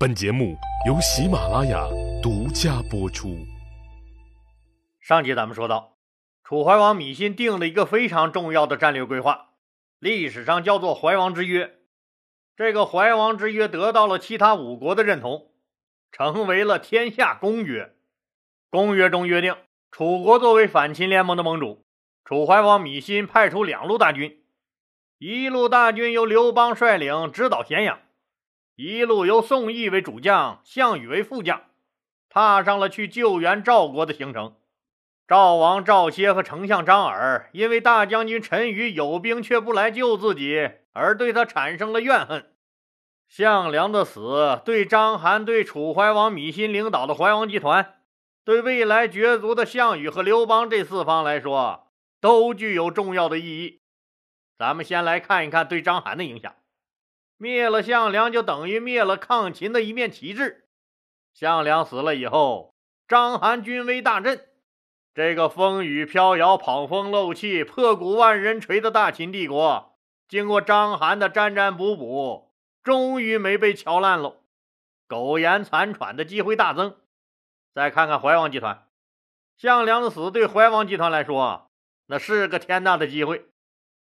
本节目由喜马拉雅独家播出。上集咱们说到，楚怀王芈心定了一个非常重要的战略规划，历史上叫做怀王之约。这个怀王之约得到了其他五国的认同，成为了天下公约。公约中约定，楚国作为反秦联盟的盟主，楚怀王芈心派出两路大军，一路大军由刘邦率领，直捣咸阳。一路由宋义为主将，项羽为副将，踏上了去救援赵国的行程。赵王赵歇和丞相张耳因为大将军陈馀有兵却不来救自己，而对他产生了怨恨。项梁的死对章邯、对楚怀王芈心领导的怀王集团、对未来角逐的项羽和刘邦这四方来说，都具有重要的意义。咱们先来看一看对章邯的影响。灭了项梁，就等于灭了抗秦的一面旗帜。项梁死了以后，章邯军威大振。这个风雨飘摇、跑风漏气、破鼓万人锤的大秦帝国，经过章邯的战战补补，终于没被敲烂喽，苟延残喘的机会大增。再看看怀王集团，项梁的死对怀王集团来说，那是个天大的机会。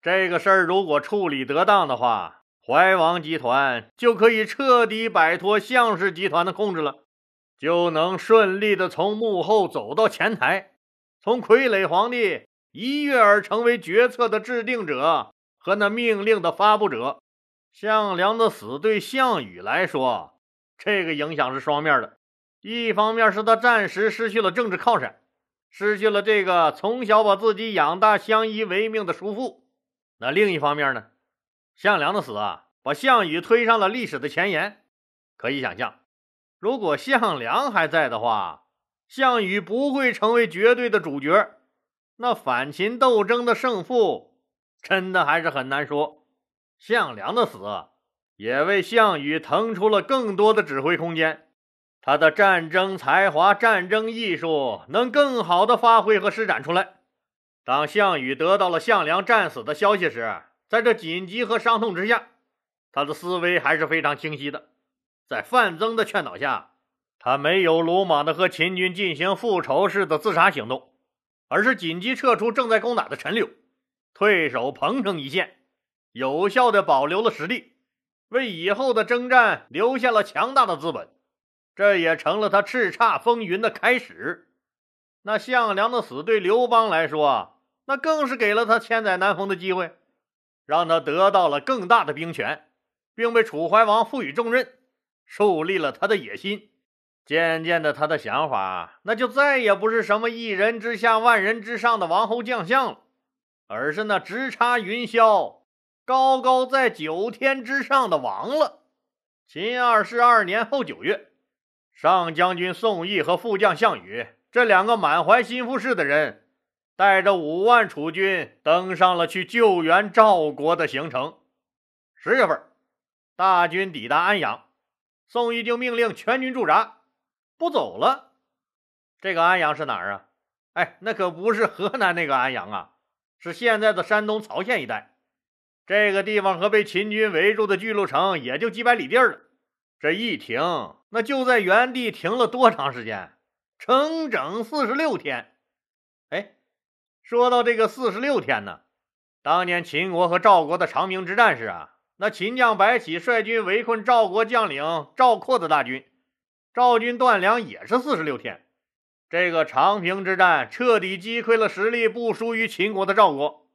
这个事儿如果处理得当的话，怀王集团就可以彻底摆脱项氏集团的控制了，就能顺利的从幕后走到前台，从傀儡皇帝一跃而成为决策的制定者和那命令的发布者。项梁的死对项羽来说，这个影响是双面的，一方面是他暂时失去了政治靠山，失去了这个从小把自己养大、相依为命的叔父；那另一方面呢？项梁的死啊，把项羽推上了历史的前沿。可以想象，如果项梁还在的话，项羽不会成为绝对的主角。那反秦斗争的胜负，真的还是很难说。项梁的死，也为项羽腾出了更多的指挥空间，他的战争才华、战争艺术能更好的发挥和施展出来。当项羽得到了项梁战死的消息时，在这紧急和伤痛之下，他的思维还是非常清晰的。在范增的劝导下，他没有鲁莽的和秦军进行复仇式的自杀行动，而是紧急撤出正在攻打的陈留，退守彭城一线，有效的保留了实力，为以后的征战留下了强大的资本。这也成了他叱咤风云的开始。那项梁的死对刘邦来说，那更是给了他千载难逢的机会。让他得到了更大的兵权，并被楚怀王赋予重任，树立了他的野心。渐渐的，他的想法那就再也不是什么一人之下万人之上的王侯将相了，而是那直插云霄、高高在九天之上的王了。秦二世二年后九月，上将军宋义和副将项羽这两个满怀心腹事的人。带着五万楚军登上了去救援赵国的行程。十月份，大军抵达安阳，宋义就命令全军驻扎，不走了。这个安阳是哪儿啊？哎，那可不是河南那个安阳啊，是现在的山东曹县一带。这个地方和被秦军围住的巨鹿城也就几百里地儿了。这一停，那就在原地停了多长时间？整整四十六天。说到这个四十六天呢，当年秦国和赵国的长平之战时啊，那秦将白起率军围困赵国将领赵括的大军，赵军断粮也是四十六天。这个长平之战彻底击溃了实力不输于秦国的赵国，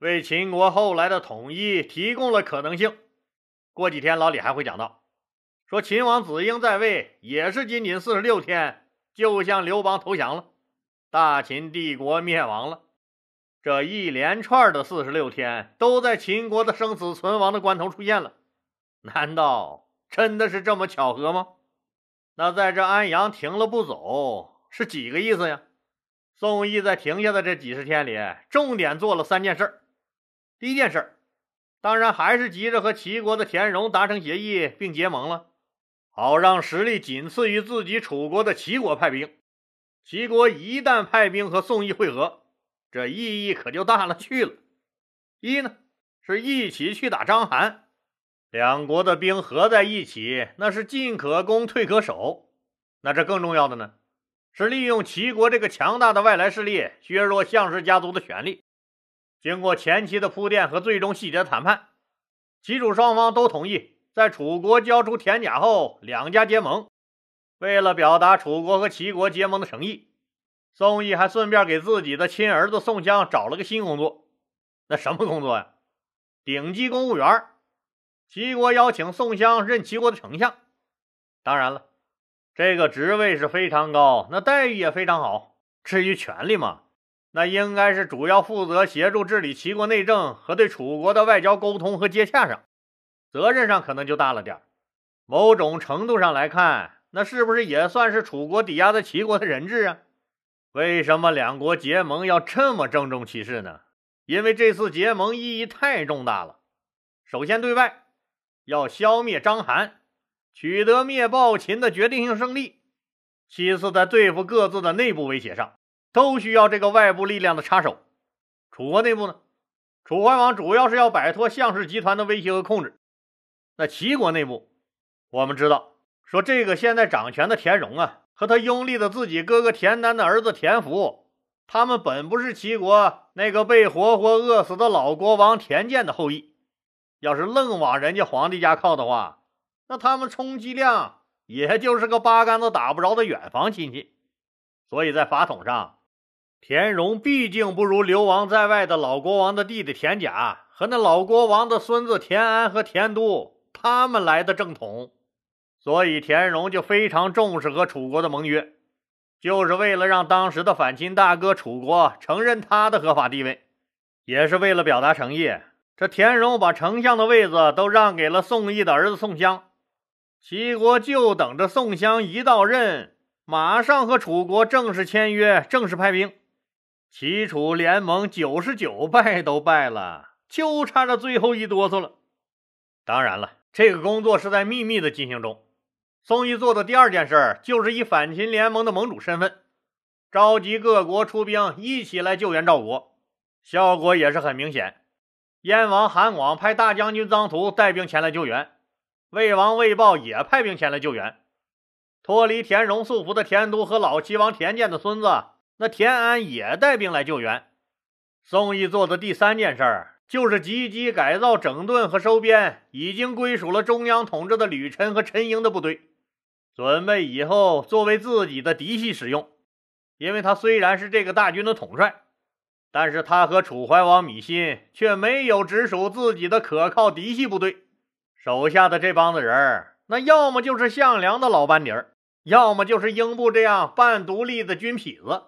为秦国后来的统一提供了可能性。过几天老李还会讲到，说秦王子婴在位也是仅仅四十六天，就向刘邦投降了，大秦帝国灭亡了。这一连串的四十六天都在秦国的生死存亡的关头出现了，难道真的是这么巧合吗？那在这安阳停了不走是几个意思呀？宋义在停下的这几十天里，重点做了三件事。第一件事，当然还是急着和齐国的田荣达成协议并结盟了，好让实力仅次于自己楚国的齐国派兵。齐国一旦派兵和宋义会合。这意义可就大了去了。一呢，是一起去打章邯；两国的兵合在一起，那是进可攻，退可守。那这更重要的呢，是利用齐国这个强大的外来势力，削弱项氏家族的权力。经过前期的铺垫和最终细节谈判，齐楚双方都同意在楚国交出田甲后，两家结盟。为了表达楚国和齐国结盟的诚意，宋义还顺便给自己的亲儿子宋襄找了个新工作。那什么工作呀？顶级公务员。齐国邀请宋襄任齐国的丞相。当然了，这个职位是非常高，那待遇也非常好。至于权力嘛，那应该是主要负责协助治理齐国内政和对楚国的外交沟通和接洽上，责任上可能就大了点某种程度上来看，那是不是也算是楚国抵押在齐国的人质啊？为什么两国结盟要这么郑重其事呢？因为这次结盟意义太重大了。首先，对外要消灭章邯，取得灭暴秦的决定性胜利；其次，在对付各自的内部威胁上，都需要这个外部力量的插手。楚国内部呢，楚怀王主要是要摆脱项氏集团的威胁和控制。那齐国内部，我们知道，说这个现在掌权的田荣啊，和他拥立的自己哥哥田丹的儿子田福。他们本不是齐国那个被活活饿死的老国王田健的后裔，要是愣往人家皇帝家靠的话，那他们充其量也就是个八竿子打不着的远房亲戚。所以在法统上，田荣毕竟不如流亡在外的老国王的弟弟田甲和那老国王的孙子田安和田都他们来的正统，所以田荣就非常重视和楚国的盟约。就是为了让当时的反秦大哥楚国承认他的合法地位，也是为了表达诚意。这田荣把丞相的位子都让给了宋义的儿子宋襄，齐国就等着宋襄一到任，马上和楚国正式签约，正式派兵。齐楚联盟九十九败都败了，就差这最后一哆嗦了。当然了，这个工作是在秘密的进行中。宋义做的第二件事，就是以反秦联盟的盟主身份，召集各国出兵，一起来救援赵国。效果也是很明显。燕王韩广派大将军臧荼带兵前来救援，魏王魏豹也派兵前来救援。脱离田荣束缚的田都和老齐王田健的孙子那田安也带兵来救援。宋义做的第三件事儿，就是积极改造、整顿和收编已经归属了中央统治的吕臣和陈营的部队。准备以后作为自己的嫡系使用，因为他虽然是这个大军的统帅，但是他和楚怀王芈心却没有直属自己的可靠嫡系部队，手下的这帮子人那要么就是项梁的老班底儿，要么就是英布这样半独立的军痞子，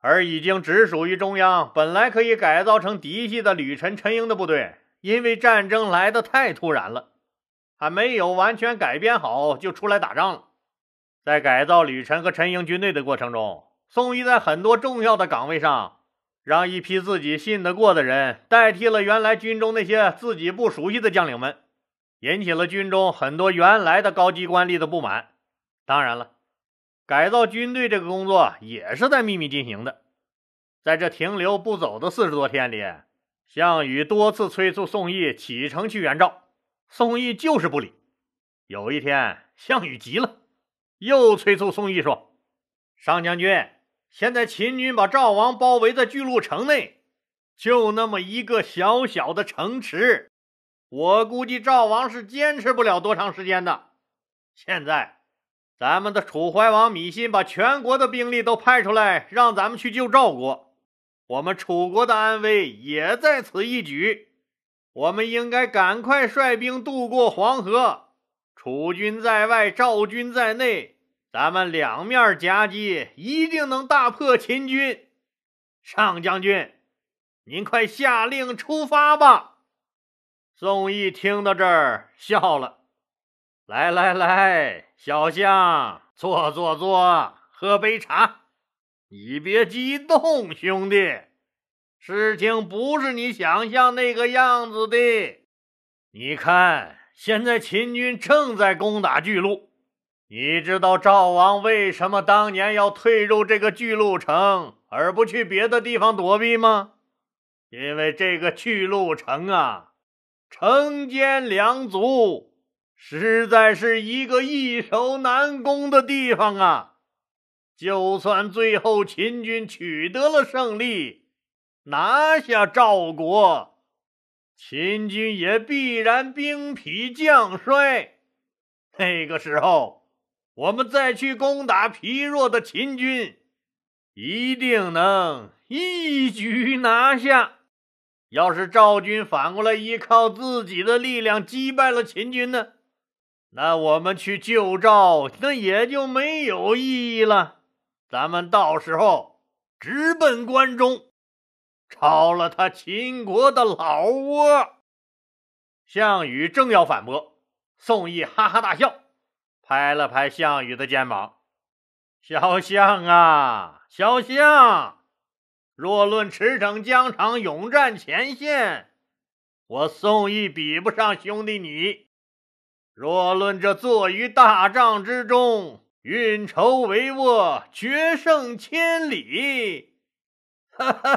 而已经直属于中央，本来可以改造成嫡系的吕臣、陈英的部队，因为战争来得太突然了，还没有完全改编好，就出来打仗了。在改造吕臣和陈营军队的过程中，宋义在很多重要的岗位上，让一批自己信得过的人代替了原来军中那些自己不熟悉的将领们，引起了军中很多原来的高级官吏的不满。当然了，改造军队这个工作也是在秘密进行的。在这停留不走的四十多天里，项羽多次催促宋义启程去援赵，宋义就是不理。有一天，项羽急了。又催促宋义说：“上将军，现在秦军把赵王包围在巨鹿城内，就那么一个小小的城池，我估计赵王是坚持不了多长时间的。现在，咱们的楚怀王芈心把全国的兵力都派出来，让咱们去救赵国，我们楚国的安危也在此一举。我们应该赶快率兵渡过黄河。”楚军在外，赵军在内，咱们两面夹击，一定能大破秦军。上将军，您快下令出发吧！宋义听到这儿笑了。来来来，小象，坐坐坐，喝杯茶。你别激动，兄弟，事情不是你想象那个样子的。你看。现在秦军正在攻打巨鹿，你知道赵王为什么当年要退入这个巨鹿城，而不去别的地方躲避吗？因为这个巨鹿城啊，城间粮足，实在是一个易守难攻的地方啊！就算最后秦军取得了胜利，拿下赵国，秦军也必然兵疲将衰。那个时候，我们再去攻打疲弱的秦军，一定能一举拿下。要是赵军反过来依靠自己的力量击败了秦军呢？那我们去救赵，那也就没有意义了。咱们到时候直奔关中，抄了他秦国的老窝。项羽正要反驳，宋义哈哈大笑，拍了拍项羽的肩膀：“小项啊，小项。”若论驰骋疆场、勇战前线，我宋义比不上兄弟你；若论这坐于大帐之中，运筹帷幄、决胜千里，哈哈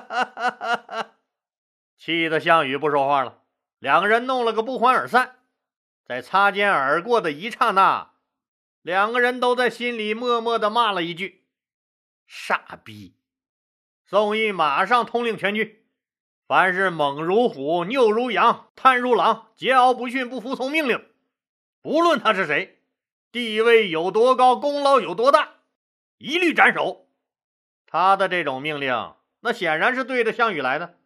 哈哈！气得项羽不说话了。两个人弄了个不欢而散。在擦肩而过的一刹那，两个人都在心里默默的骂了一句：“傻逼。”宋义马上通令全军，凡是猛如虎、拗如羊、贪如狼、桀骜不驯、不服从命令，不论他是谁，地位有多高、功劳有多大，一律斩首。他的这种命令，那显然是对着项羽来的，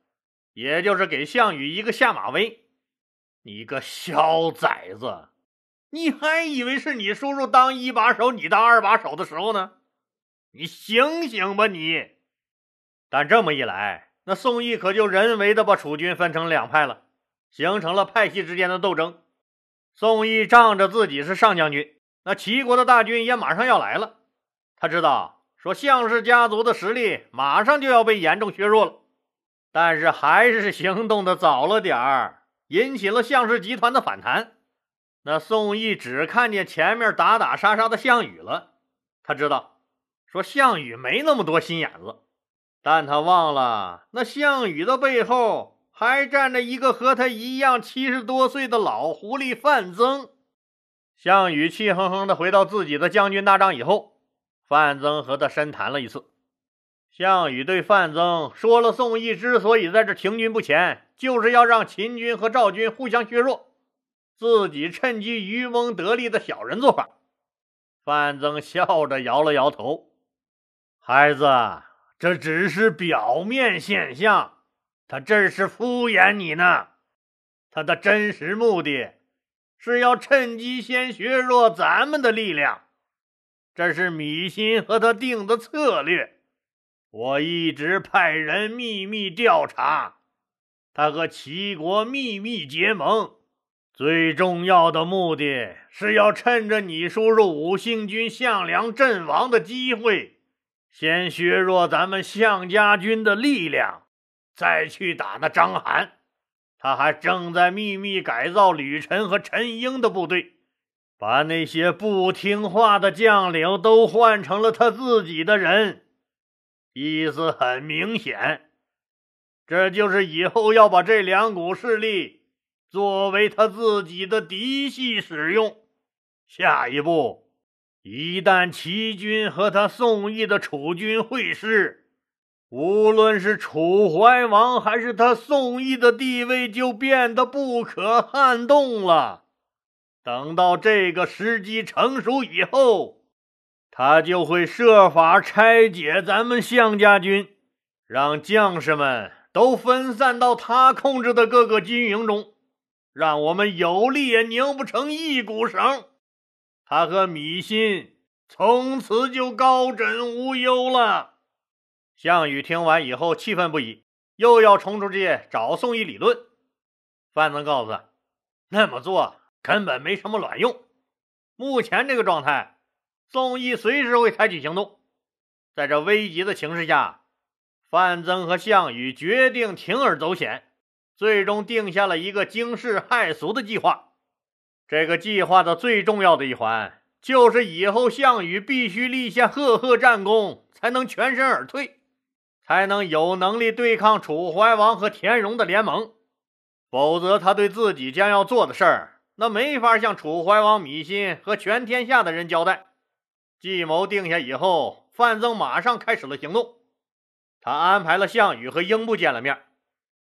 也就是给项羽一个下马威。你个小崽子，你还以为是你叔叔当一把手，你当二把手的时候呢？你醒醒吧，你！但这么一来，那宋义可就人为的把楚军分成两派了，形成了派系之间的斗争。宋义仗着自己是上将军，那齐国的大军也马上要来了。他知道说项氏家族的实力马上就要被严重削弱了，但是还是行动的早了点儿，引起了项氏集团的反弹。那宋义只看见前面打打杀杀的项羽了，他知道说项羽没那么多心眼子。但他忘了，那项羽的背后还站着一个和他一样七十多岁的老狐狸范增。项羽气哼哼地回到自己的将军大帐以后，范增和他深谈了一次。项羽对范增说了：“宋义之所以在这停军不前，就是要让秦军和赵军互相削弱，自己趁机渔翁得利的小人做法。”范增笑着摇了摇头：“孩子。”这只是表面现象，他这是敷衍你呢。他的真实目的是要趁机先削弱咱们的力量，这是米心和他定的策略。我一直派人秘密调查，他和齐国秘密结盟，最重要的目的是要趁着你叔叔五星军项梁阵亡的机会。先削弱咱们项家军的力量，再去打那章邯。他还正在秘密改造吕臣和陈英的部队，把那些不听话的将领都换成了他自己的人。意思很明显，这就是以后要把这两股势力作为他自己的嫡系使用。下一步。一旦齐军和他宋义的楚军会师，无论是楚怀王还是他宋义的地位就变得不可撼动了。等到这个时机成熟以后，他就会设法拆解咱们项家军，让将士们都分散到他控制的各个军营中，让我们有力也拧不成一股绳。他和米心从此就高枕无忧了。项羽听完以后气愤不已，又要冲出去找宋义理论。范增告诉他，那么做根本没什么卵用。目前这个状态，宋义随时会采取行动。在这危急的情势下，范增和项羽决定铤而走险，最终定下了一个惊世骇俗的计划。这个计划的最重要的一环，就是以后项羽必须立下赫赫战功，才能全身而退，才能有能力对抗楚怀王和田荣的联盟。否则他对自己将要做的事儿，那没法向楚怀王芈心和全天下的人交代。计谋定下以后，范增马上开始了行动。他安排了项羽和英布见了面。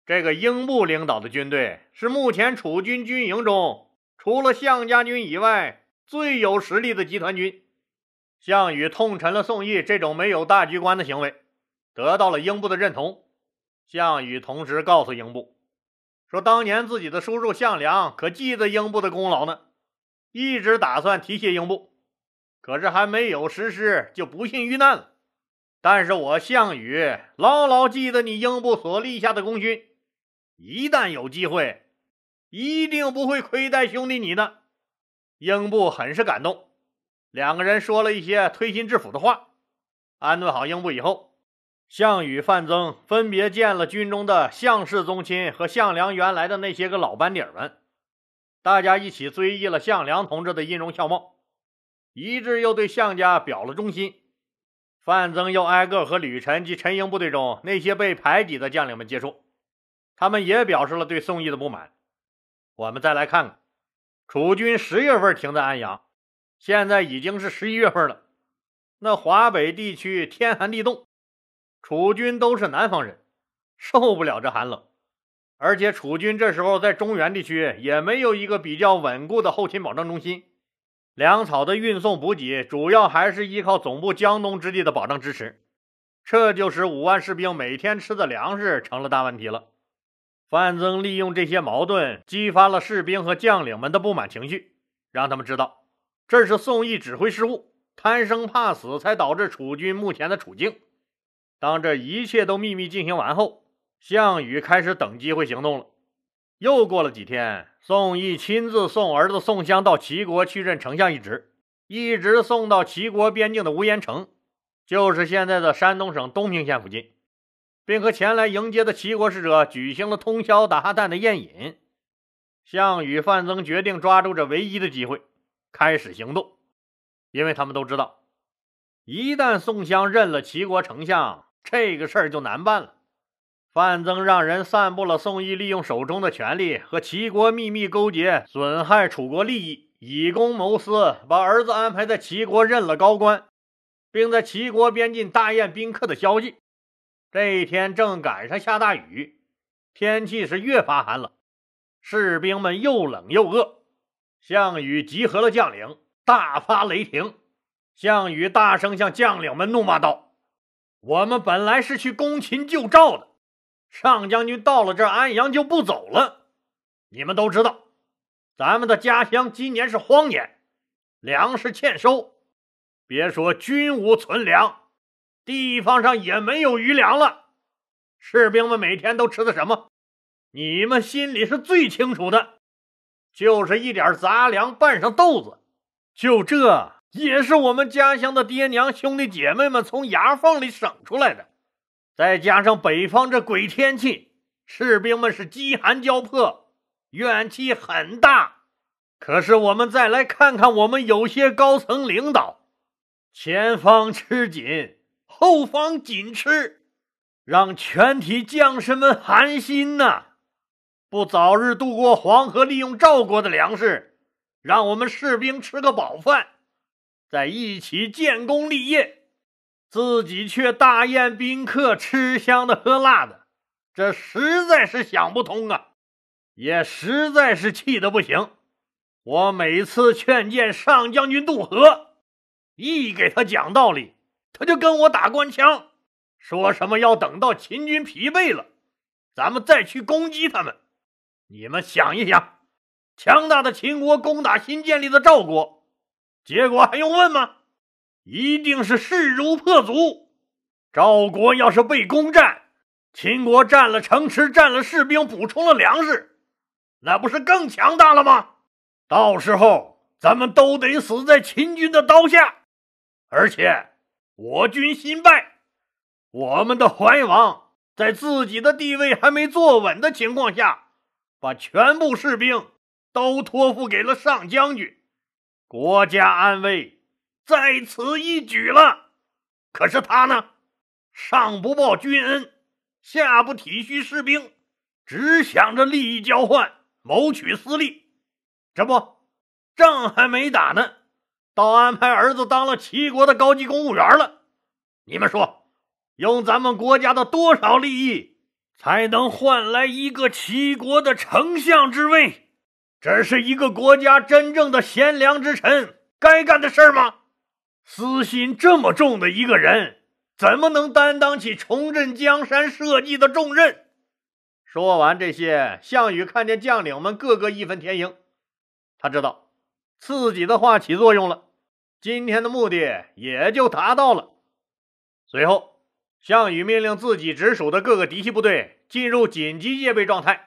这个英布领导的军队是目前楚军军营中除了项家军以外最有实力的集团军。项羽痛陈了宋义这种没有大局观的行为，得到了英布的认同。项羽同时告诉英布，说当年自己的叔叔项梁可记得英布的功劳呢，一直打算提携英布，可是还没有实施就不幸遇难了。但是我项羽牢牢记得你英布所立下的功勋。一旦有机会，一定不会亏待兄弟你的。英布很是感动，两个人说了一些推心置腹的话。安顿好英布以后，项羽、范增分别见了军中的项氏宗亲和项梁原来的那些个老班底们，大家一起追忆了项梁同志的音容笑貌，一致又对项家表了忠心。范增又挨个和吕臣及陈营部队中那些被排挤的将领们接触。他们也表示了对宋义的不满。我们再来看看，楚军十月份停在安阳，现在已经是十一月份了。那华北地区天寒地冻，楚军都是南方人，受不了这寒冷。而且楚军这时候在中原地区也没有一个比较稳固的后勤保障中心，粮草的运送补给主要还是依靠总部江东之地的保障支持，这就使五万士兵每天吃的粮食成了大问题了。范增利用这些矛盾，激发了士兵和将领们的不满情绪，让他们知道这是宋义指挥失误、贪生怕死才导致楚军目前的处境。当这一切都秘密进行完后，项羽开始等机会行动了。又过了几天，宋义亲自送儿子宋襄到齐国去任丞相一职，一直送到齐国边境的无盐城，就是现在的山东省东平县附近。并和前来迎接的齐国使者举行了通宵达旦的宴饮。项羽、范增决定抓住这唯一的机会，开始行动，因为他们都知道，一旦宋襄任了齐国丞相，这个事儿就难办了。范增让人散布了宋义利用手中的权力和齐国秘密勾结，损害楚国利益，以公谋私，把儿子安排在齐国任了高官，并在齐国边境大宴宾客的消息。这一天正赶上下大雨，天气是越发寒冷，士兵们又冷又饿。项羽集合了将领，大发雷霆。项羽大声向将领们怒骂道：“我们本来是去攻秦救赵的，上将军到了这安阳就不走了。你们都知道，咱们的家乡今年是荒年，粮食欠收，别说军无存粮。”地方上也没有余粮了，士兵们每天都吃的什么？你们心里是最清楚的，就是一点杂粮拌上豆子，就这也是我们家乡的爹娘兄弟姐妹们从牙缝里省出来的。再加上北方这鬼天气，士兵们是饥寒交迫，怨气很大。可是我们再来看看我们有些高层领导，前方吃紧。后方紧吃，让全体将士们寒心呐！不早日渡过黄河，利用赵国的粮食，让我们士兵吃个饱饭，在一起建功立业，自己却大宴宾客，吃香的喝辣的，这实在是想不通啊！也实在是气得不行。我每次劝谏上将军渡河，一给他讲道理。他就跟我打官腔，说什么要等到秦军疲惫了，咱们再去攻击他们。你们想一想，强大的秦国攻打新建立的赵国，结果还用问吗？一定是势如破竹。赵国要是被攻占，秦国占了城池，占了士兵，补充了粮食，那不是更强大了吗？到时候咱们都得死在秦军的刀下，而且。我军新败，我们的怀王在自己的地位还没坐稳的情况下，把全部士兵都托付给了上将军，国家安危在此一举了。可是他呢，上不报君恩，下不体恤士兵，只想着利益交换，谋取私利。这不，仗还没打呢，倒安排儿子当了齐国的高级公务员了。你们说，用咱们国家的多少利益，才能换来一个齐国的丞相之位？这是一个国家真正的贤良之臣该干的事吗？私心这么重的一个人，怎么能担当起重振江山社稷的重任？说完这些，项羽看见将领们个个义愤填膺，他知道自己的话起作用了，今天的目的也就达到了。随后，项羽命令自己直属的各个嫡系部队进入紧急戒备状态。